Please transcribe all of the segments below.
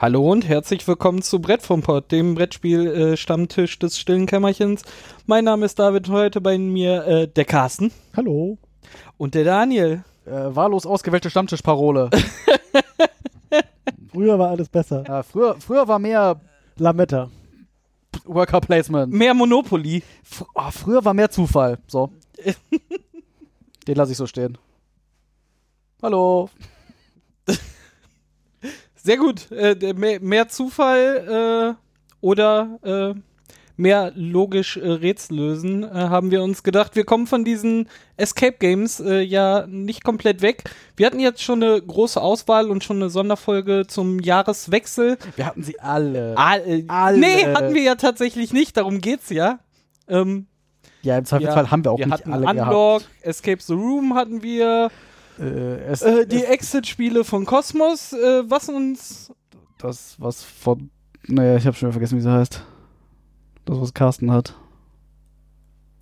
Hallo und herzlich willkommen zu Brett vom Pott, dem Brettspiel-Stammtisch äh, des stillen Kämmerchens. Mein Name ist David, heute bei mir äh, der Carsten. Hallo. Und der Daniel. Äh, wahllos ausgewählte Stammtischparole. früher war alles besser. Ja, früher, früher war mehr Lametta. Worker Placement. Mehr Monopoly. F oh, früher war mehr Zufall. So. Den lasse ich so stehen. Hallo. Sehr gut. Äh, mehr, mehr, Zufall äh, oder äh, mehr logisch äh, Rätsel lösen, äh, haben wir uns gedacht. Wir kommen von diesen Escape Games äh, ja nicht komplett weg. Wir hatten jetzt schon eine große Auswahl und schon eine Sonderfolge zum Jahreswechsel. Wir hatten sie alle. All, alle. Nee, hatten wir ja tatsächlich nicht. Darum geht's ja. Ähm, ja, im Zweifelsfall ja, haben wir auch wir nicht hatten alle Unlock, gehabt. Escape the Room hatten wir. Äh, es, äh, die Exit-Spiele von Cosmos, äh, was uns. Das, was von. Naja, ich habe schon vergessen, wie sie heißt. Das, was Carsten hat.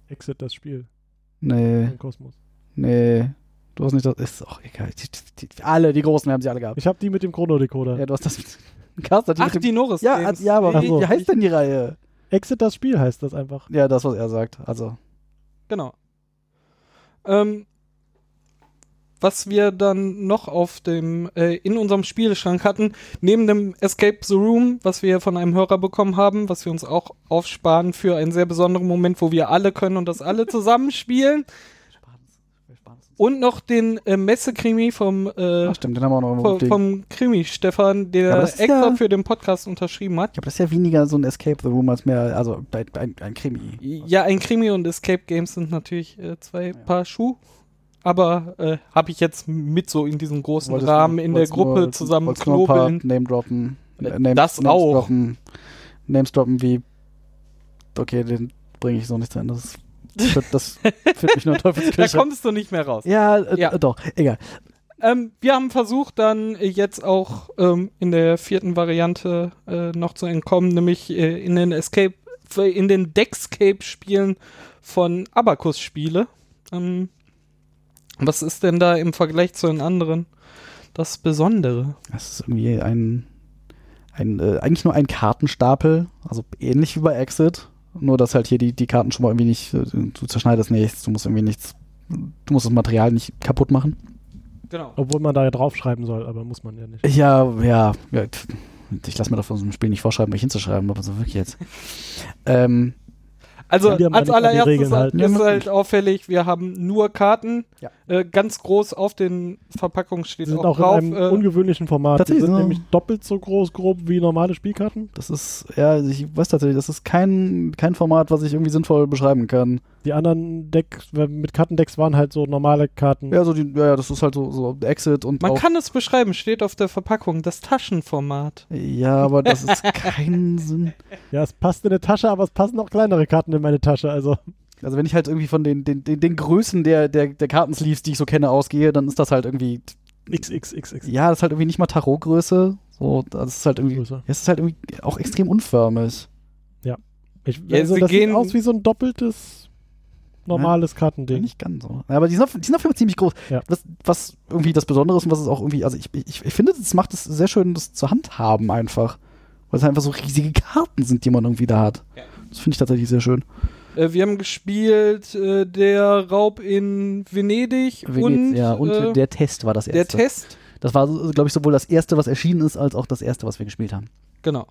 Exit, das Spiel. Nee. Von Kosmos. Nee. Du hast nicht das. Ist auch egal. Die, die, alle, die großen, wir haben sie alle gehabt. Ich habe die mit dem Chrono-Decoder. Ja, du hast das mit. Carsten hat die Ach, mit dem, die Norris. Ja, ja, aber wie, wie heißt denn die Reihe? Exit, das Spiel heißt das einfach. Ja, das, was er sagt. Also. Genau. Ähm, was wir dann noch auf dem äh, in unserem Spielschrank hatten, neben dem Escape the Room, was wir von einem Hörer bekommen haben, was wir uns auch aufsparen für einen sehr besonderen Moment, wo wir alle können und das alle zusammenspielen. Und noch den äh, Messekrimi vom, äh, Ach, stimmt, den haben wir auch noch vom, vom Krimi Stefan, der ja, extra ja, für den Podcast unterschrieben hat. Ich glaube, das ist ja weniger so ein Escape the Room als mehr, also ein, ein, ein Krimi. Ja, ein Krimi und Escape Games sind natürlich äh, zwei ja. Paar Schuhe aber äh, habe ich jetzt mit so in diesem großen wolltest Rahmen in der Gruppe nur, zusammen knobeln. Name droppen. Äh, Names, das Names auch. Droppen, Names droppen wie okay, den bringe ich so nicht Ende. Das, führt, das führt mich nur Teufelskirche. Da kommst du nicht mehr raus. Ja, äh, ja. doch, egal. Ähm, wir haben versucht, dann jetzt auch ähm, in der vierten Variante äh, noch zu entkommen, nämlich äh, in den Escape, in den Deckscape-Spielen von Abacus-Spiele. Ähm, was ist denn da im Vergleich zu den anderen das Besondere? Das ist irgendwie ein, ein äh, eigentlich nur ein Kartenstapel, also ähnlich wie bei Exit, nur dass halt hier die, die Karten schon mal irgendwie nicht, äh, du zerschneidest nichts, du musst irgendwie nichts, du musst das Material nicht kaputt machen. Genau. Obwohl man da ja draufschreiben soll, aber muss man ja nicht. Ja, ja, ja ich lasse mir davon so einem Spiel nicht vorschreiben, mich hinzuschreiben, aber so wirklich jetzt. ähm, also als allererstes halt, ist halt auffällig, wir haben nur Karten. Ja. Äh, ganz groß auf den Verpackungen steht sind auch, auch drauf. In einem äh, ungewöhnlichen Format. Die sind so nämlich doppelt so groß, grob wie normale Spielkarten. Das ist, ja, ich weiß tatsächlich, das ist kein, kein Format, was ich irgendwie sinnvoll beschreiben kann. Die anderen Decks mit Kartendecks waren halt so normale Karten. Ja, so die, ja, das ist halt so, so Exit und. Man kann es beschreiben, steht auf der Verpackung, das Taschenformat. Ja, aber das ist kein Sinn. Ja, es passt in eine Tasche, aber es passen auch kleinere Karten in meine Tasche, also. Also wenn ich halt irgendwie von den, den, den, den Größen der, der, der Kartensleeves, die ich so kenne, ausgehe, dann ist das halt irgendwie. XXXX. Ja, das ist halt irgendwie nicht mal Tarotgröße. So, das ist halt irgendwie. Es ist halt irgendwie auch extrem unförmig. Ja. Ich, also, das sieht aus wie so ein doppeltes normales ja, Kartending. Nicht ganz so. Aber die sind, auf, die sind auf jeden Fall ziemlich groß. Ja. Was, was irgendwie das Besondere ist und was es auch irgendwie, also ich, ich, ich finde, es macht es sehr schön, das zur Hand haben einfach. Weil es einfach so riesige Karten sind, die man irgendwie da hat. Ja. Das finde ich tatsächlich sehr schön. Äh, wir haben gespielt äh, der Raub in Venedig Venez und, ja, und äh, der Test war das erste. Der Test. Das war, glaube ich, sowohl das erste, was erschienen ist, als auch das erste, was wir gespielt haben. Genau.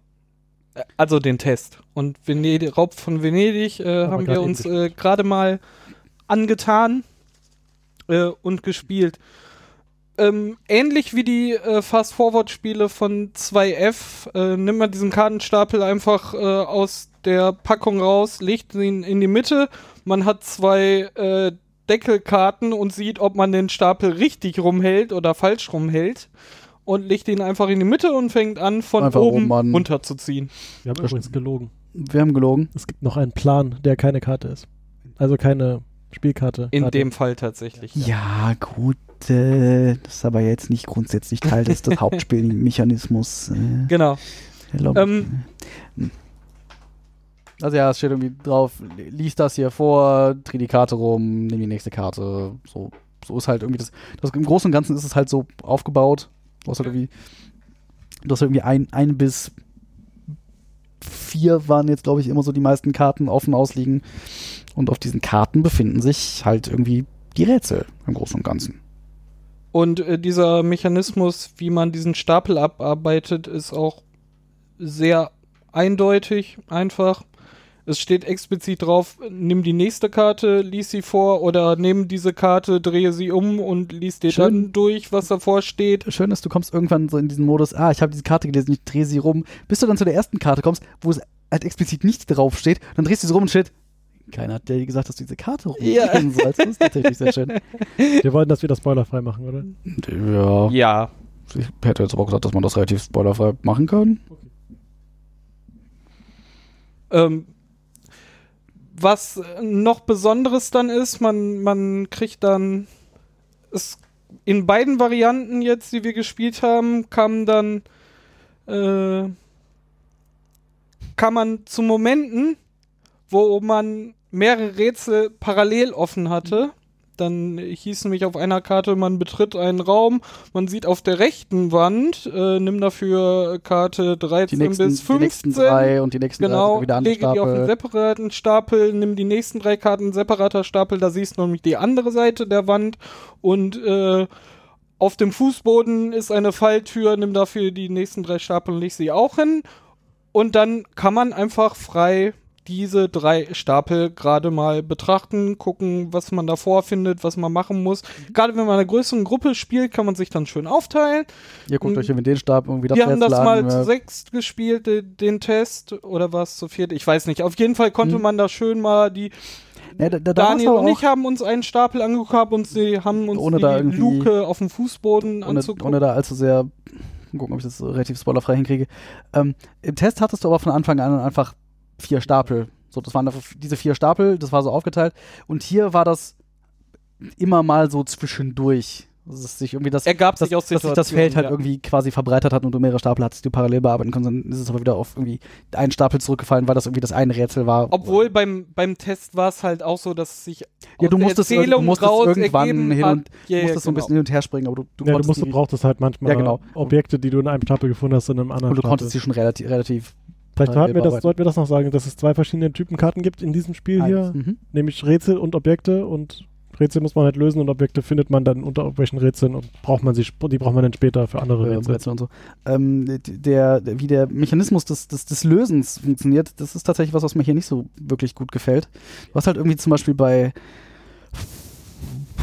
Äh, also den Test. Und Venedig, Raub von Venedig äh, haben wir uns äh, gerade mal angetan und gespielt. Ähm, ähnlich wie die äh, Fast-Forward-Spiele von 2F, äh, nimmt man diesen Kartenstapel einfach äh, aus der Packung raus, legt ihn in die Mitte. Man hat zwei äh, Deckelkarten und sieht, ob man den Stapel richtig rumhält oder falsch rumhält und legt ihn einfach in die Mitte und fängt an, von einfach oben runterzuziehen. Wir haben übrigens gelogen. Wir haben gelogen. Es gibt noch einen Plan, der keine Karte ist. Also keine Spielkarte. In Karte. dem Fall tatsächlich. Ja, ja gut. Äh, das ist aber jetzt nicht grundsätzlich Teil des, des Hauptspielmechanismus. Äh, genau. Ähm, also ja, es steht irgendwie drauf, lies das hier vor, dreh die Karte rum, nimm die nächste Karte. So, so ist halt irgendwie das, das. Im Großen und Ganzen ist es halt so aufgebaut. Du hast halt irgendwie Du hast irgendwie ein, ein bis vier waren jetzt, glaube ich, immer so die meisten Karten offen ausliegen. Und auf diesen Karten befinden sich halt irgendwie die Rätsel im Großen und Ganzen. Und äh, dieser Mechanismus, wie man diesen Stapel abarbeitet, ist auch sehr eindeutig, einfach. Es steht explizit drauf, nimm die nächste Karte, lies sie vor oder nimm diese Karte, drehe sie um und lies dir Schön. dann durch, was davor steht. Schön ist, du kommst irgendwann so in diesen Modus, ah, ich habe diese Karte gelesen, ich drehe sie rum, bis du dann zu der ersten Karte kommst, wo es halt explizit nicht draufsteht, dann drehst du sie rum und steht, keiner hat dir gesagt, dass du diese Karte rumdrehen ja. sollst. Das ist tatsächlich sehr schön. Wir wollten das wieder spoilerfrei machen, oder? Ja. Ja. Ich hätte jetzt aber auch gesagt, dass man das relativ spoilerfrei machen kann. Okay. Ähm, was noch Besonderes dann ist, man, man kriegt dann es in beiden Varianten jetzt, die wir gespielt haben, kam dann äh, kann man zu Momenten, wo man mehrere Rätsel parallel offen hatte, dann hieß nämlich auf einer Karte, man betritt einen Raum, man sieht auf der rechten Wand, äh, nimm dafür Karte 13 nächsten, bis 15. Die nächsten drei und die nächsten genau, drei wieder lege die auf einen separaten Stapel, nimm die nächsten drei Karten separater Stapel, da siehst du nämlich die andere Seite der Wand und äh, auf dem Fußboden ist eine Falltür, nimm dafür die nächsten drei Stapel und leg sie auch hin. Und dann kann man einfach frei diese drei Stapel gerade mal betrachten, gucken, was man davor findet, was man machen muss. Gerade wenn man in einer größeren Gruppe spielt, kann man sich dann schön aufteilen. Ihr guckt euch mit den Stapel irgendwie das Wir haben das mal zu sechst gespielt, den Test, oder war es zu viert? Ich weiß nicht. Auf jeden Fall konnte hm. man da schön mal die ja, da, da Daniel und ich haben uns einen Stapel angeguckt und sie haben uns ohne die Luke auf dem Fußboden ohne, anzugucken. Ohne da allzu sehr gucken, ob ich das relativ spoilerfrei hinkriege. Ähm, Im Test hattest du aber von Anfang an einfach vier Stapel. So, das waren diese vier Stapel, das war so aufgeteilt. Und hier war das immer mal so zwischendurch. Dass sich irgendwie das, Ergab sich aus dass sich das Feld halt ja. irgendwie quasi verbreitert hat und du mehrere Stapel hattest, die du parallel bearbeiten konntest. Dann ist es aber wieder auf irgendwie einen Stapel zurückgefallen, weil das irgendwie das eine Rätsel war. Obwohl beim, beim Test war es halt auch so, dass sich ja, du musstest, du musstest irgendwann hin und ja, musstest genau. so ein bisschen genau. hin und her springen, aber du, du, ja, du, musst, du brauchtest halt manchmal ja, genau. Objekte, die du in einem Stapel gefunden hast, in einem anderen Und du konntest sie schon relativ, relativ Vielleicht sollten wir, das, sollten wir das noch sagen, dass es zwei verschiedene Typen Karten gibt in diesem Spiel Eins. hier, mhm. nämlich Rätsel und Objekte und Rätsel muss man halt lösen und Objekte findet man dann unter irgendwelchen Rätseln und braucht man sie, die braucht man dann später für andere Rätsel. Rätsel und so. Ähm, der, wie der Mechanismus des, des, des Lösens funktioniert, das ist tatsächlich was, was mir hier nicht so wirklich gut gefällt. Du hast halt irgendwie zum Beispiel bei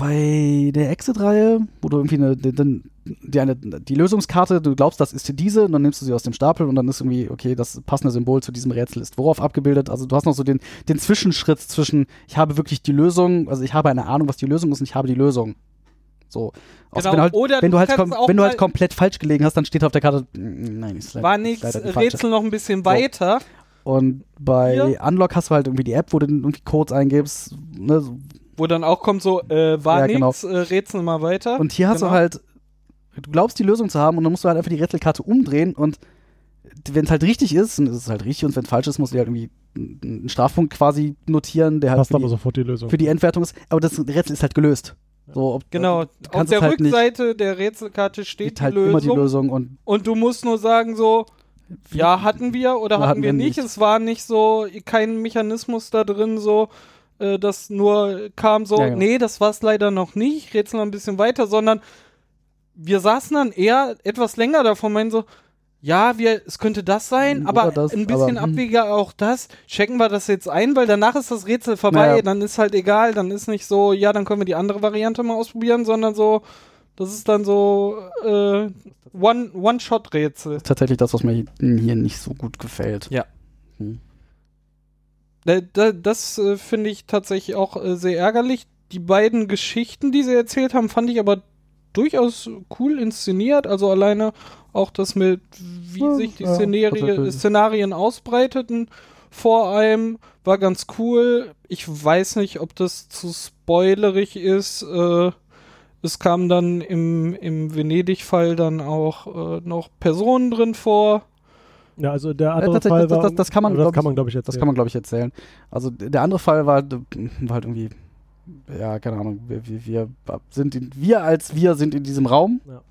bei der Exit-Reihe, wo du irgendwie eine, die, die, eine, die Lösungskarte, du glaubst, das ist diese, und dann nimmst du sie aus dem Stapel und dann ist irgendwie, okay, das passende Symbol zu diesem Rätsel ist worauf abgebildet. Also du hast noch so den, den Zwischenschritt zwischen, ich habe wirklich die Lösung, also ich habe eine Ahnung, was die Lösung ist und ich habe die Lösung. So. Genau. wenn, halt, Oder wenn du, halt, wenn du halt komplett falsch gelegen hast, dann steht auf der Karte, nein, ist leider, War nichts, Rätsel noch ein bisschen weiter. So. Und bei Hier. Unlock hast du halt irgendwie die App, wo du irgendwie Codes eingibst, ne, wo dann auch kommt so, äh, war ja, nichts, genau. äh, rätsel mal weiter. Und hier genau. hast du genau. halt, du glaubst die Lösung zu haben und dann musst du halt einfach die Rätselkarte umdrehen und wenn es halt richtig ist, dann ist es halt richtig und wenn es falsch ist, musst du halt irgendwie einen Strafpunkt quasi notieren, der halt für die, sofort die Lösung. für die Endwertung ist. Aber das Rätsel ist halt gelöst. So, ob, genau, auf der halt Rückseite der Rätselkarte steht halt die Lösung. Immer die Lösung und, und du musst nur sagen so, ja, hatten wir oder hatten, hatten wir nicht. nicht. Es war nicht so, kein Mechanismus da drin so, äh, das nur kam so, ja, genau. nee, das war es leider noch nicht, rätsel noch ein bisschen weiter, sondern wir saßen dann eher etwas länger davon, meinen so, ja, wir, es könnte das sein, Oder aber das, ein bisschen aber, hm. abwegiger auch das. Checken wir das jetzt ein, weil danach ist das Rätsel vorbei, ja. dann ist halt egal, dann ist nicht so, ja, dann können wir die andere Variante mal ausprobieren, sondern so, das ist dann so äh, One-Shot-Rätsel. One Tatsächlich das, was mir hier nicht so gut gefällt. Ja. Hm. Äh, das äh, finde ich tatsächlich auch äh, sehr ärgerlich. Die beiden Geschichten, die sie erzählt haben, fand ich aber durchaus cool inszeniert. Also alleine auch das mit, wie ja, sich die ja, Szenarie, Szenarien ausbreiteten vor einem, war ganz cool. Ich weiß nicht, ob das zu spoilerig ist. Äh, es kamen dann im, im Venedig-Fall dann auch äh, noch Personen drin vor. Ja, also der andere äh, Fall war, das, das, kann man, das kann man glaube ich erzählen. Das kann man glaube ich erzählen. Also der andere Fall war, war halt irgendwie ja, keine Ahnung, wir, wir, wir sind in, wir als wir sind in diesem Raum. Ja.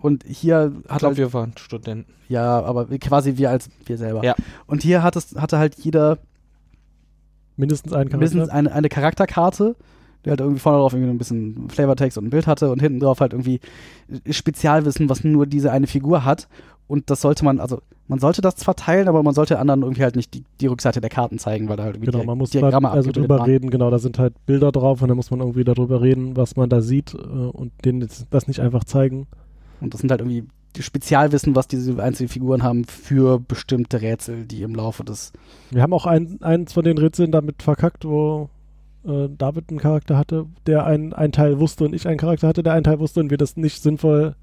Und hier hat ich glaube, halt, wir waren Studenten. Ja, aber quasi wir als wir selber. Ja. Und hier hat es, hatte halt jeder mindestens einen Charakter. Mindestens eine, eine Charakterkarte, die halt irgendwie vorne drauf irgendwie ein bisschen Flavortext und ein Bild hatte und hinten drauf halt irgendwie Spezialwissen, was nur diese eine Figur hat. Und das sollte man, also man sollte das zwar teilen, aber man sollte anderen irgendwie halt nicht die, die Rückseite der Karten zeigen, weil da halt irgendwie Genau, man muss Diagramme also drüber waren. reden, genau, da sind halt Bilder drauf und da muss man irgendwie darüber reden, was man da sieht äh, und denen das nicht einfach zeigen. Und das sind halt irgendwie Spezialwissen, was diese einzelnen Figuren haben für bestimmte Rätsel, die im Laufe des. Wir haben auch ein, eins von den Rätseln damit verkackt, wo äh, David einen Charakter hatte, der einen, einen Teil wusste und ich einen Charakter hatte, der einen Teil wusste und wir das nicht sinnvoll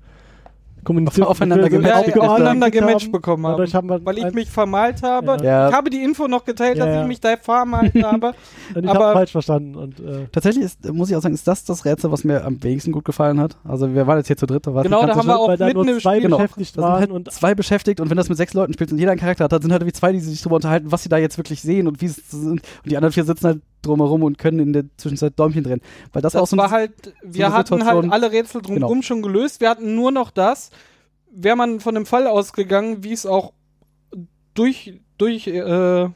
kommuniziert aufeinander gematcht, ja, aufeinander gematcht bekommen haben, haben weil ich mich vermalt habe. Ja. Ich habe die Info noch geteilt, dass ich mich da vermalt habe. ich habe falsch verstanden. Und, äh Tatsächlich ist, muss ich auch sagen, ist das das Rätsel, was mir am wenigsten gut gefallen hat. Also wir waren jetzt hier zu dritt. Da genau, da haben wir auch mitten im zwei Spiel beschäftigt waren halt und zwei beschäftigt und wenn das mit sechs Leuten spielt und jeder einen Charakter hat, dann sind halt wie zwei, die sich darüber unterhalten, was sie da jetzt wirklich sehen und wie es sind. Und die anderen vier sitzen halt drumherum und können in der Zwischenzeit Däumchen drehen. Weil das, das auch so war halt, wir hatten halt Situation, halt alle Rätsel drumherum genau. schon gelöst. Wir hatten nur noch das, wäre man von dem Fall ausgegangen, wie es auch durch, durch, äh,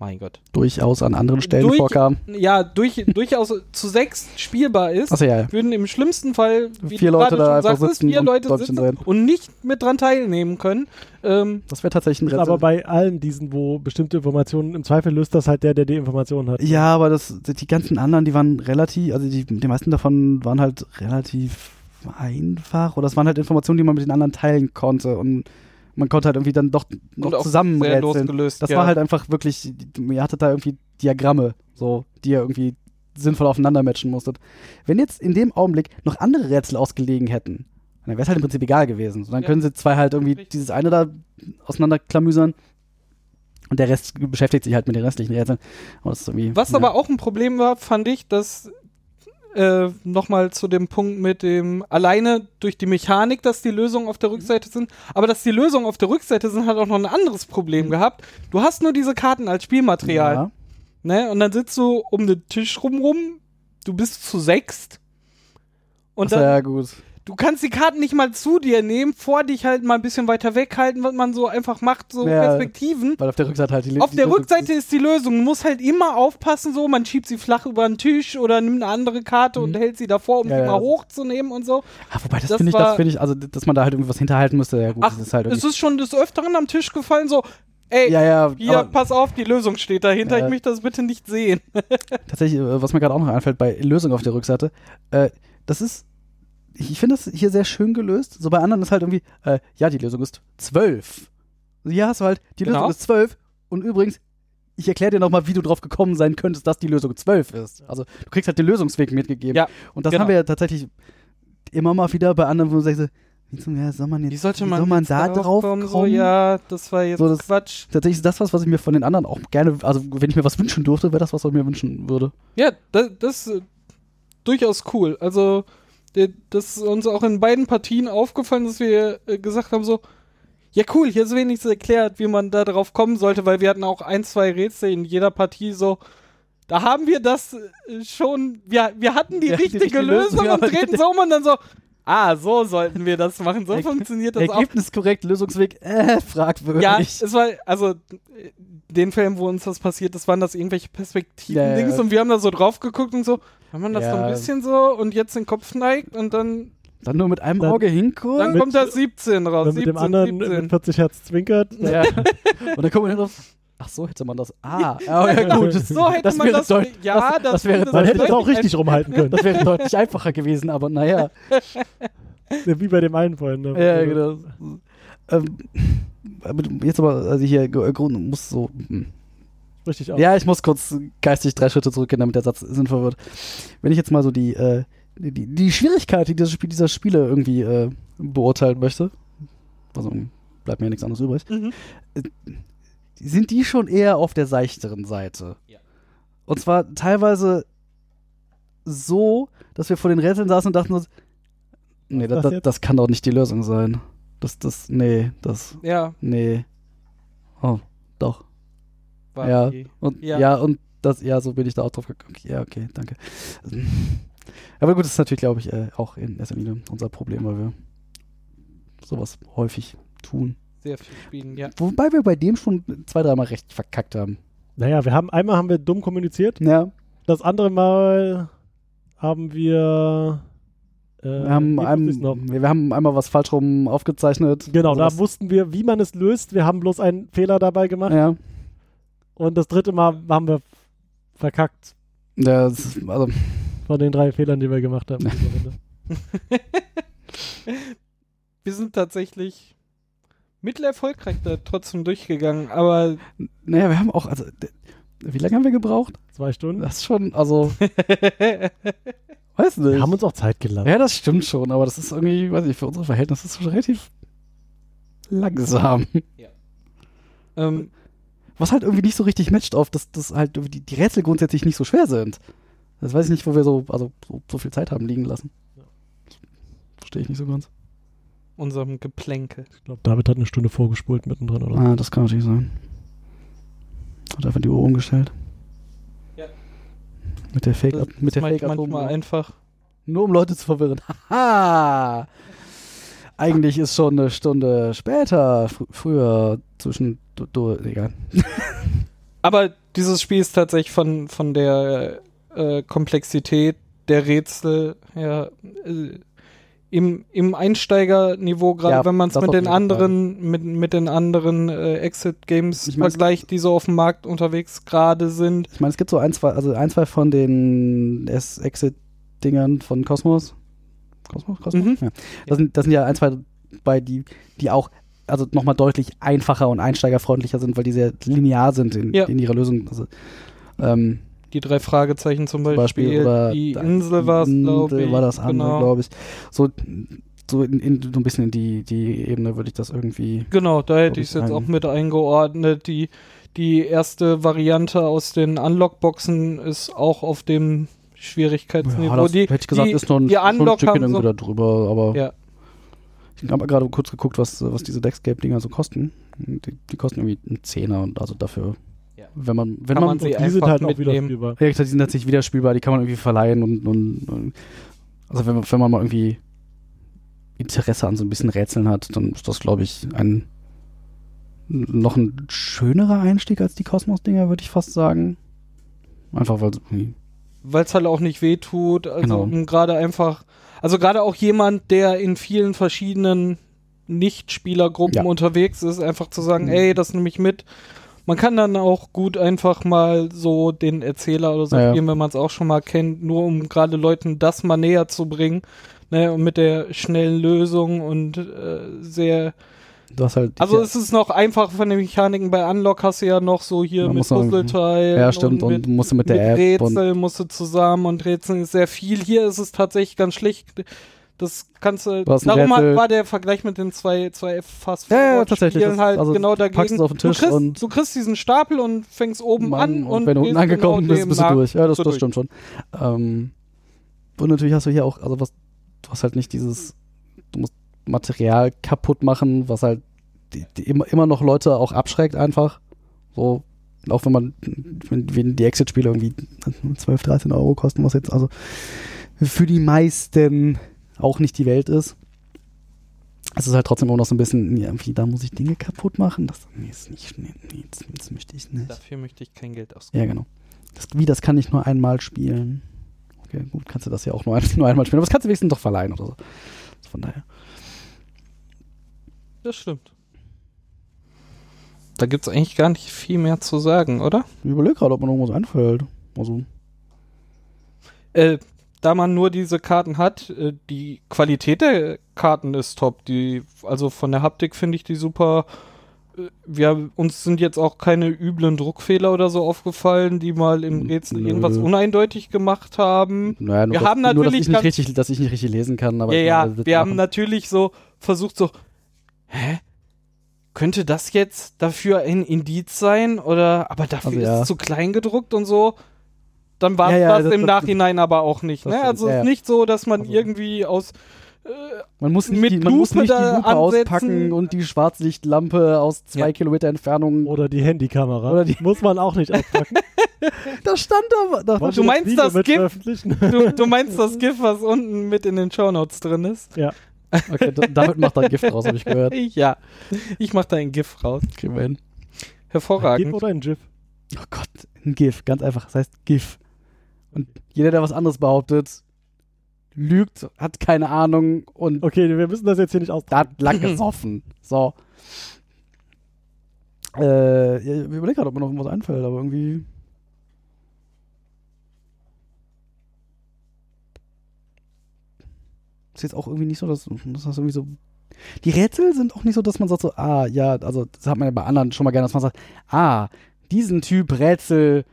mein Gott. Durchaus an anderen Stellen durch, vorkam. Ja, durch, durchaus zu sechs spielbar ist, so, ja, ja. würden im schlimmsten Fall, wie vier Leute da einfach sagst, sitzen, vier Leute sitzen drin. und nicht mit dran teilnehmen können. Ähm, das wäre tatsächlich ein Rätsel. Aber bei allen diesen, wo bestimmte Informationen, im Zweifel löst das halt der, der die Informationen hat. Ja, aber das, die ganzen anderen, die waren relativ, also die, die meisten davon waren halt relativ einfach oder es waren halt Informationen, die man mit den anderen teilen konnte und man konnte halt irgendwie dann doch noch zusammenrätseln. Das ja. war halt einfach wirklich, ihr hattet da irgendwie Diagramme, so, die ihr irgendwie sinnvoll aufeinander matchen musstet. Wenn jetzt in dem Augenblick noch andere Rätsel ausgelegen hätten, dann wäre es halt im Prinzip egal gewesen. So, dann ja. können sie zwei halt irgendwie Richtig. dieses eine da auseinanderklamüsern und der Rest beschäftigt sich halt mit den restlichen Rätseln. Was ja. aber auch ein Problem war, fand ich, dass äh, nochmal zu dem Punkt mit dem alleine durch die Mechanik, dass die Lösungen auf der Rückseite sind, aber dass die Lösungen auf der Rückseite sind, hat auch noch ein anderes Problem mhm. gehabt. Du hast nur diese Karten als Spielmaterial. Ja. Ne? Und dann sitzt du um den Tisch rum rum, du bist zu sechst. Und dann, ja gut du kannst die Karten nicht mal zu dir nehmen, vor dich halt mal ein bisschen weiter weghalten, was man so einfach macht, so ja, Perspektiven. Weil auf der Rückseite halt die Auf die der Lösung Rückseite ist die Lösung. Du musst halt immer aufpassen, so, man schiebt sie flach über den Tisch oder nimmt eine andere Karte mhm. und hält sie davor, um ja, sie mal hochzunehmen und so. Ah, wobei, das, das finde ich, das finde ich, also, dass man da halt irgendwas hinterhalten müsste, ja gut, Ach, das ist halt Es ist schon des Öfteren am Tisch gefallen, so, Ey, ja, ja, hier, pass auf, die Lösung steht dahinter, äh, ich möchte das bitte nicht sehen. Tatsächlich, äh, was mir gerade auch noch einfällt bei Lösung auf der Rückseite, äh, das ist ich finde das hier sehr schön gelöst. So bei anderen ist halt irgendwie, äh, ja, die Lösung ist zwölf. Ja, hast du halt, die genau. Lösung ist zwölf. Und übrigens, ich erkläre dir nochmal, wie du drauf gekommen sein könntest, dass die Lösung zwölf ist. Also du kriegst halt den Lösungsweg mitgegeben. Ja, und das genau. haben wir ja tatsächlich immer mal wieder bei anderen, wo du sagst, ja, soll man jetzt, wie sollte man, soll man da drauf kommen? So, ja, das war jetzt so, das, Quatsch. Tatsächlich ist das was, was ich mir von den anderen auch gerne, also wenn ich mir was wünschen durfte, wäre das was, was ich mir wünschen würde. Ja, das, das ist äh, durchaus cool. Also das ist uns auch in beiden Partien aufgefallen, dass wir äh, gesagt haben so, ja cool, hier ist wenigstens erklärt, wie man da drauf kommen sollte, weil wir hatten auch ein, zwei Rätsel in jeder Partie so, da haben wir das äh, schon, wir, wir hatten die ja, richtige die Lösung, Lösung und drehen so um und dann so, ah, so sollten wir das machen, so funktioniert das Ergebnis auch. Ergebnis korrekt, Lösungsweg, äh, fragwürdig. Ja, es war, also den Film, wo uns das passiert ist, waren das irgendwelche Perspektiven-Dings ja, und wir haben da so drauf geguckt und so, wenn man das ja. so ein bisschen so und jetzt den Kopf neigt und dann. Dann nur mit einem dann, Auge hinguckt. Dann kommt da 17 raus. Mit 17, dem anderen 17. mit 40 Hertz zwinkert. Ja. und dann kommt man drauf. Ach so hätte man das. Ah, oh, ja gut. So hätte das man das. Deut ja, das, das, wäre. Man hätte es auch richtig rumhalten können. Das wäre deutlich einfacher gewesen, aber naja. Wie bei dem einen vorhin. Ne? Ja, genau. Ähm, jetzt aber, also hier, Grund muss so. Hm richtig aus. Ja, ich muss kurz geistig drei Schritte zurückgehen, damit der Satz sinnvoll wird. Wenn ich jetzt mal so die, äh, die, die Schwierigkeit die dieses Spiel, dieser Spiele irgendwie äh, beurteilen möchte, also bleibt mir ja nichts anderes übrig, mhm. äh, sind die schon eher auf der seichteren Seite. Ja. Und zwar teilweise so, dass wir vor den Rätseln saßen und dachten uns, nee, das, das, das, kann doch nicht die Lösung sein. Das, das, nee, das, ja. nee. Oh, doch. Ja, und, ja. ja, und Das, ja, so bin ich da auch drauf gekommen. Ja, okay, danke. Aber gut, das ist natürlich, glaube ich, äh, auch in erster Linie unser Problem, weil wir sowas häufig tun. Sehr viel spielen, ja. Wobei wir bei dem schon zwei, dreimal recht verkackt haben. Naja, wir haben einmal haben wir dumm kommuniziert. Ja. Das andere Mal haben wir. Äh, wir, haben ein, wir haben einmal was falsch rum aufgezeichnet. Genau, da wussten wir, wie man es löst. Wir haben bloß einen Fehler dabei gemacht. Ja. Und das dritte Mal haben wir verkackt. Das, also Von den drei Fehlern, die wir gemacht haben. wir sind tatsächlich mittelerfolgreich da trotzdem durchgegangen, aber. Naja, wir haben auch, also, wie lange haben wir gebraucht? Zwei Stunden. Das ist schon, also. weiß nicht. Wir haben uns auch Zeit gelassen. Ja, das stimmt schon, aber das ist irgendwie, weiß ich, für unsere Verhältnisse ist es schon relativ langsam. Ja. Ähm, Was halt irgendwie nicht so richtig matcht auf, dass, dass halt die, die Rätsel grundsätzlich nicht so schwer sind. Das weiß ich nicht, wo wir so, also so, so viel Zeit haben liegen lassen. Ja. Verstehe ich nicht so ganz unserem Geplänkel. Ich glaube, David hat eine Stunde vorgespult mittendrin, oder? Ah, das kann natürlich sein. Hat einfach die Uhr umgestellt. Ja. Mit der Fake, das, mit der Fake manchmal einfach. Nur um Leute zu verwirren. Haha! Eigentlich ist schon eine Stunde später, fr früher zwischen du, du egal. Aber dieses Spiel ist tatsächlich von, von der äh, Komplexität der Rätsel her äh, im, im Einsteigerniveau, gerade ja, wenn man es mit, den anderen, mit, mit den anderen äh, Exit-Games ich mein, vergleicht, die so auf dem Markt unterwegs gerade sind. Ich meine, es gibt so ein, zwei, also ein, zwei von den Exit-Dingern von Cosmos. Cosmos? Cosmos? Mhm. Ja. Das, sind, das sind ja ein, zwei bei, die, die auch also nochmal deutlich einfacher und einsteigerfreundlicher sind, weil die sehr linear sind in, ja. in ihrer Lösung. Also, ähm, die drei Fragezeichen zum Beispiel. Beispiel oder die Insel war es, glaube ich. war das andere, genau. glaube ich. So, so, in, in, so ein bisschen in die, die Ebene würde ich das irgendwie. Genau, da hätte ich es jetzt auch mit eingeordnet. Die, die erste Variante aus den Unlock-Boxen ist auch auf dem Schwierigkeitsniveau. Ja, das, die, hätte ich gesagt, die, ist noch ein, die Unlock ein Stückchen so, da drüber, aber. Ja. Ich habe gerade kurz geguckt, was, was diese Dexcape-Dinger so kosten. Die, die kosten irgendwie einen Zehner und also dafür wenn man, wenn kann man, man sie die sind halt auch wieder spielbar. Ja, die sind tatsächlich wieder spielbar, die kann man irgendwie verleihen und, und, und also wenn, wenn man mal irgendwie Interesse an so ein bisschen Rätseln hat, dann ist das, glaube ich, ein noch ein schönerer Einstieg als die Kosmos-Dinger, würde ich fast sagen. Einfach weil weil es halt auch nicht wehtut. Also genau. gerade einfach, also gerade auch jemand, der in vielen verschiedenen Nicht-Spielergruppen ja. unterwegs ist, einfach zu sagen, mhm. ey, das nehme ich mit man kann dann auch gut einfach mal so den Erzähler oder so ja, spielen, wenn man es auch schon mal kennt, nur um gerade Leuten das mal näher zu bringen. Ne, und mit der schnellen Lösung und äh, sehr. Halt also es ist noch einfach von den Mechaniken. Bei Unlock hast du ja noch so hier mit Puzzleteil. Ja, stimmt. Und, mit, und musst du mit der mit App. Rätsel musst du zusammen und Rätseln ist sehr viel. Hier ist es tatsächlich ganz schlicht das kannst du. Darum hat, war der Vergleich mit den zwei, zwei Fast ja, ja, tatsächlich. Spielen halt also genau dagegen. Auf den Tisch du, kriegst, und du kriegst diesen Stapel und fängst oben Mann, an und, und wenn du unten angekommen genau bist, bist du durch. Ja, das, das stimmt schon. Ähm, und natürlich hast du hier auch, also was, du hast halt nicht dieses, du musst Material kaputt machen, was halt die, die immer, immer noch Leute auch abschreckt einfach. So, auch wenn man, wenn, wenn die Exit-Spiele irgendwie 12, 13 Euro kosten, was jetzt, also für die meisten auch nicht die Welt ist. Es ist halt trotzdem immer noch so ein bisschen, irgendwie, da muss ich Dinge kaputt machen. Das nee, ist nicht, nee, nee das, das, möchte ich nicht. Dafür möchte ich kein Geld ausgeben. Ja, genau. Das, wie, das kann ich nur einmal spielen. Okay, gut, kannst du das ja auch nur, ein, nur einmal spielen. Aber das kannst du wenigstens doch verleihen oder so. Von daher. Das stimmt. Da gibt es eigentlich gar nicht viel mehr zu sagen, oder? Ich überlege gerade, ob mir irgendwas einfällt. Also. Äh, da man nur diese Karten hat, äh, die Qualität der Karten ist top. Die, also von der Haptik finde ich die super. Äh, wir, uns sind jetzt auch keine üblen Druckfehler oder so aufgefallen, die mal im Rätsel Nö. irgendwas uneindeutig gemacht haben. Naja, wir das, haben natürlich nur, dass ich, nicht richtig, dass ich nicht richtig lesen kann. Aber ja, ja wir haben natürlich so versucht so, hä? Könnte das jetzt dafür ein Indiz sein? Oder, aber dafür also, ist ja. es zu klein gedruckt und so dann war ja, ja, das, das, im das, Nachhinein aber auch nicht. Ne? Also ja, nicht so, dass man also. irgendwie aus äh, man muss nicht, die, man muss nicht die Lupe auspacken und die Schwarzlichtlampe aus zwei Kilometer Entfernung oder die Handykamera. Oder die muss man auch nicht auspacken. da stand da. da du meinst das GIF? Du, du, meinst das GIF, was unten mit in den Shownotes drin ist? Ja. Okay, damit macht er ein GIF raus, habe ich gehört. Ja, ich mach da ein GIF raus. Kriegen wir hin. Hervorragend. Ein GIF oder ein GIF? Oh Gott, ein GIF, ganz einfach. Das heißt GIF. Und jeder, der was anderes behauptet, lügt, hat keine Ahnung und. Okay, wir müssen das jetzt hier nicht aus. Da hat lang gesoffen. So. Äh, ich überlege gerade, ob mir noch irgendwas einfällt, aber irgendwie. Ist jetzt auch irgendwie nicht so, dass, dass das irgendwie so. Die Rätsel sind auch nicht so, dass man sagt so, ah, ja, also das hat man ja bei anderen schon mal gerne, dass man sagt, ah, diesen Typ Rätsel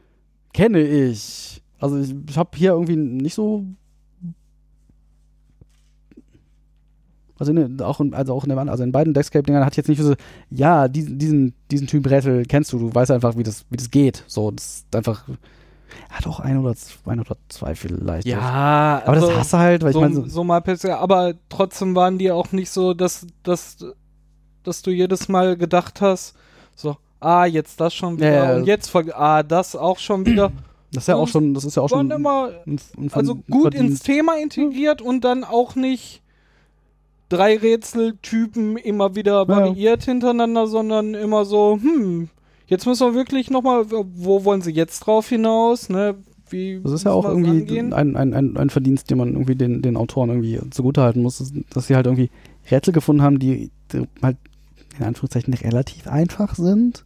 kenne ich. Also ich, ich habe hier irgendwie nicht so Also, in, auch in, also auch in dem, also in beiden Deckscape-Dingern hat jetzt nicht so, ja, diesen, diesen, diesen Typ Rätsel kennst du, du weißt einfach, wie das, wie das geht. So, das ist einfach. Hat auch ein oder zwei, ein oder zwei vielleicht. Ja, aber also das hast du halt, weil so, ich meine. So, so mal bisher, aber trotzdem waren die auch nicht so, dass, dass, dass du jedes Mal gedacht hast, so, ah, jetzt das schon wieder Ja, ja. und jetzt, ah, das auch schon wieder. das ist ja auch schon, das ist ja auch schon. immer, ein- ein also Ver- gut Verdienst. ins Thema integriert und dann auch nicht drei Rätseltypen immer wieder Ja. variiert hintereinander, sondern immer so, hm, jetzt müssen wir wirklich nochmal, wo wollen sie jetzt drauf hinaus, ne? Wie Das ist ja auch irgendwie ein, ein, ein, ein Verdienst, den man irgendwie den, den Autoren irgendwie zugutehalten muss, dass, dass sie halt irgendwie Rätsel gefunden haben, die, die halt in Anführungszeichen relativ einfach sind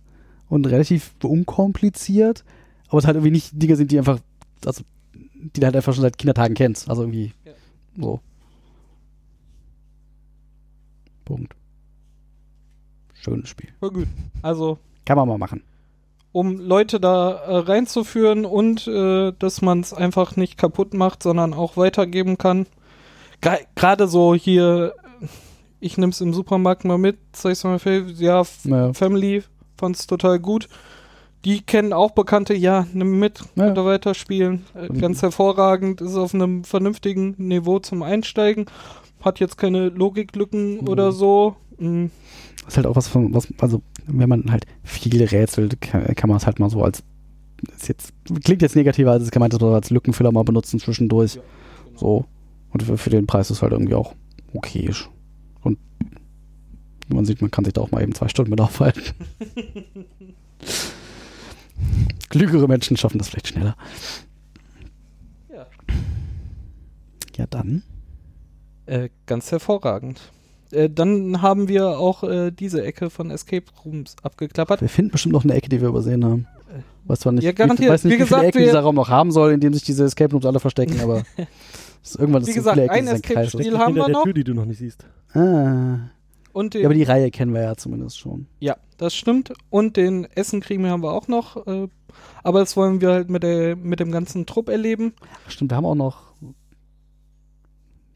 und relativ unkompliziert, aber es halt irgendwie nicht Dinge sind, die einfach, also die du halt einfach schon seit Kindertagen kennst. Also irgendwie Ja. so. Punkt. Schönes Spiel. Ja, gut. Also Kann man mal machen. um Leute da äh, reinzuführen und äh, dass man es einfach nicht kaputt macht, sondern auch weitergeben kann. Gerade so hier, ich nehme es im Supermarkt mal mit, sag ich mal, ja, Naja. Family fand es total gut. Die kennen auch Bekannte, ja, nimm mit, Ja. ihr weiterspielen. Äh, ganz hervorragend, ist auf einem vernünftigen Niveau zum Einsteigen. Hat jetzt keine Logiklücken Mhm. oder so. Mhm. ist halt auch was von, was, also wenn man halt viel rätselt, kann, kann man es halt mal so als, ist jetzt, klingt jetzt negativer, als es gemeint ist, aber als Lückenfüller mal benutzen zwischendurch. So. Und für, für den Preis ist halt irgendwie auch okayisch. Und man sieht, man kann sich da auch mal eben zwei Stunden mit aufhalten. Klügere Menschen schaffen das vielleicht schneller. Ja. Ja, dann. Äh, ganz hervorragend. Äh, dann haben wir auch äh, diese Ecke von Escape Rooms abgeklappert. Wir finden bestimmt noch eine Ecke, die wir übersehen haben. Weiß zwar nicht, Ja, wie, garantiert. weiß nicht Wie wie, viele gesagt, Ecken wir- dieser Raum noch haben soll, in dem sich diese Escape Rooms alle verstecken, aber es ist irgendwann ist Wie so gesagt, viele Ecken, ein es. Escape-Spiel haben wir noch. Tür, die du noch nicht siehst. Ah. Und den, Ja, aber die Reihe kennen wir ja zumindest schon. ja, das stimmt. Und den Essenkrimi haben wir auch noch. Äh, aber das wollen wir halt mit, der, mit dem ganzen Trupp erleben. Ach, stimmt, wir haben auch noch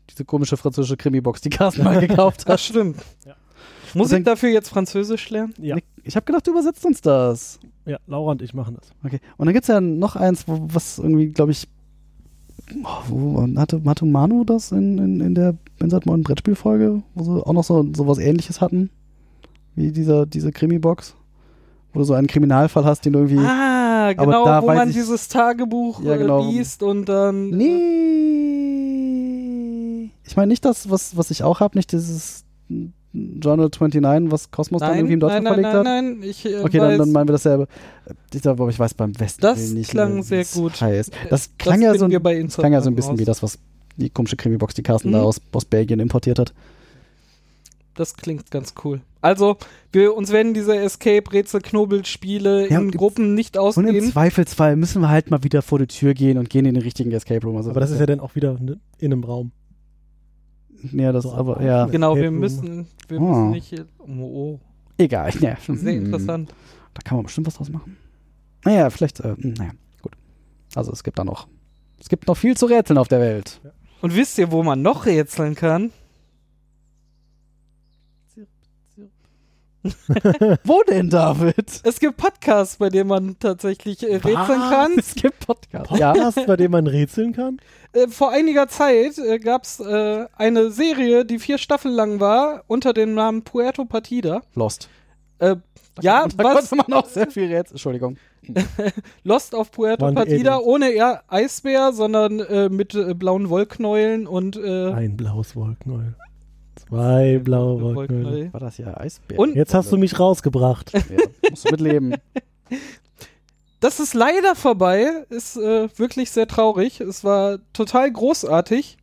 diese komische französische Krimi-Box, die Carsten mal gekauft Das hat. stimmt. Ja. Muss Und ich dann- dafür jetzt Französisch lernen? Ja, Ich habe gedacht, du übersetzt uns das. ja, Laura und ich machen das. Okay. Und dann gibt es ja noch eins, wo, was irgendwie, glaube ich, oh, wo hatte, hatte Manu das in, in, in der Bensatmon Brettspielfolge, wo sie auch noch so, so was ähnliches hatten? Wie dieser, diese Krimi-Box? Wo du so einen Kriminalfall hast, den du irgendwie. Ah, Aber genau, da wo man ich- dieses Tagebuch Ja, genau. äh, liest und dann. Nee. Ich meine nicht das, was, was ich auch habe, nicht dieses Journal 29, was Cosmos dann irgendwie in nein, Deutschland nein, verlegt nein, hat. nein, ich äh, Okay, dann, dann meinen wir dasselbe. Ich glaube, aber ich weiß beim Westen Das nicht klang mehr, sehr wie gut. Heißt. Das klang ja finden so, ein- das klang ja so ein bisschen wie raus. das, was die komische Krimi-Box, die Carsten Mhm. da aus, aus Belgien importiert hat. Das klingt ganz cool. Also, wir, uns werden diese Escape-Rätsel-Knobelspiele Ja, in Gruppen nicht Und im ausgehen. Zweifelsfall müssen wir halt mal wieder vor die Tür gehen und gehen in den richtigen Escape Room. Also Aber das ist ja dann auch wieder ne- in einem Raum. Ja, das so aber, ab- ja. Genau, wir müssen, wir Oh. müssen nicht. hier- Oh, oh Egal. Ja. sehr Hm. interessant. Da kann man bestimmt was draus machen. Naja, vielleicht, äh, naja, gut. Also es gibt da noch, es gibt noch viel zu rätseln auf der Welt. Und wisst ihr, wo man noch rätseln kann? Wo denn, David? Es gibt Podcasts, bei denen man tatsächlich äh, rätseln Was? kann. Es gibt Podcasts. Ja. Podcast, bei dem man rätseln kann? Äh, vor einiger Zeit äh, gab es äh, eine Serie, die vier Staffeln lang war, unter dem Namen Puerto Partida. Lost. Äh, ja, da was? konnte man auch sehr viel Rätsel. Entschuldigung. Lost auf Puerto Partida ohne eher Eisbär, sondern äh, mit äh, blauen Wollknäueln und. Äh, Ein blaues Wollknäuel. Zwei blaue Wollknäuel. War das ja Eisbär? Und jetzt hast du mich rausgebracht. ja, musst du mitleben. Das ist leider vorbei. Ist äh, wirklich sehr traurig. Es war total großartig.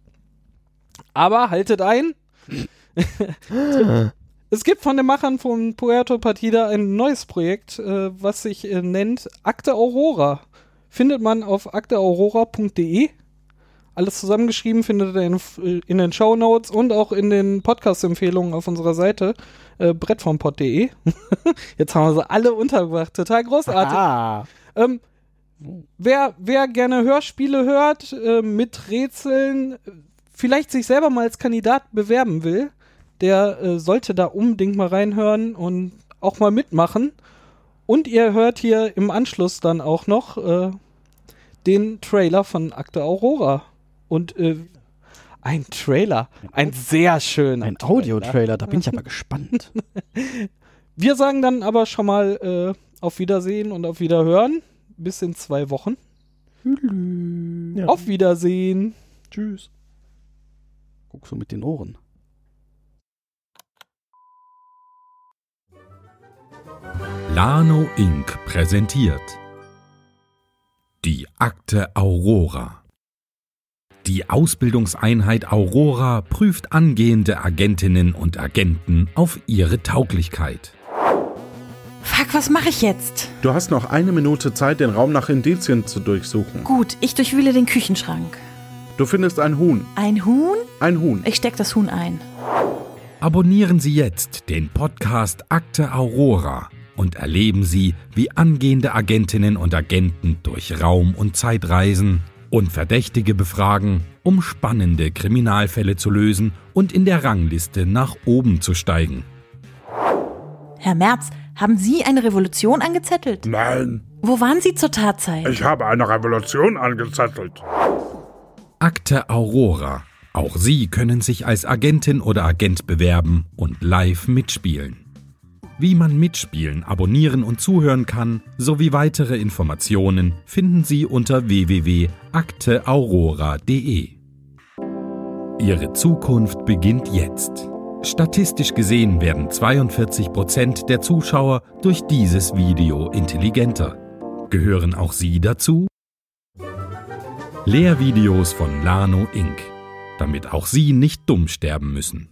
Aber haltet ein. es gibt von den Machern von Puerto Partida ein neues Projekt, äh, was sich äh, nennt Akte Aurora. Findet man auf akteaurora.de. Alles zusammengeschrieben findet ihr in, in den Show Notes und auch in den Podcast-Empfehlungen auf unserer Seite äh, brettvompod.de. Jetzt haben wir sie alle untergebracht. Total großartig. Ähm, wer, wer gerne Hörspiele hört, äh, mit Rätseln, vielleicht sich selber mal als Kandidat bewerben will, der äh, sollte da unbedingt mal reinhören und auch mal mitmachen. Und ihr hört hier im Anschluss dann auch noch äh, den Trailer von Akte Aurora. Und äh, ein Trailer, ein sehr schöner. Ein Audio-Trailer, da bin ich aber gespannt. Wir sagen dann aber schon mal äh, auf Wiedersehen und auf Wiederhören. Bis in zwei Wochen. Ja. Auf Wiedersehen. Tschüss. Guckst du mit den Ohren. Lano Inc. präsentiert die Akte Aurora. Die Ausbildungseinheit Aurora prüft angehende Agentinnen und Agenten auf ihre Tauglichkeit. Fuck, was mache ich jetzt? Du hast noch eine Minute Zeit, den Raum nach Indizien zu durchsuchen. Gut, ich durchwühle den Küchenschrank. Du findest ein Huhn. Ein Huhn? Ein Huhn. Ich steck das Huhn ein. Abonnieren Sie jetzt den Podcast Akte Aurora und erleben Sie, wie angehende Agentinnen und Agenten durch Raum- und Zeit reisen und Verdächtige befragen, um spannende Kriminalfälle zu lösen und in der Rangliste nach oben zu steigen. Herr Merz, haben Sie eine Revolution angezettelt? Nein. Wo waren Sie zur Tatzeit? Ich habe eine Revolution angezettelt. Akte Aurora. Auch Sie können sich als Agentin oder Agent bewerben und live mitspielen. Wie man mitspielen, abonnieren und zuhören kann, sowie weitere Informationen finden Sie unter www.akteaurora.de. Ihre Zukunft beginnt jetzt. Statistisch gesehen werden 42% der Zuschauer durch dieses Video intelligenter. Gehören auch Sie dazu? Lehrvideos von Lano Inc., damit auch Sie nicht dumm sterben müssen.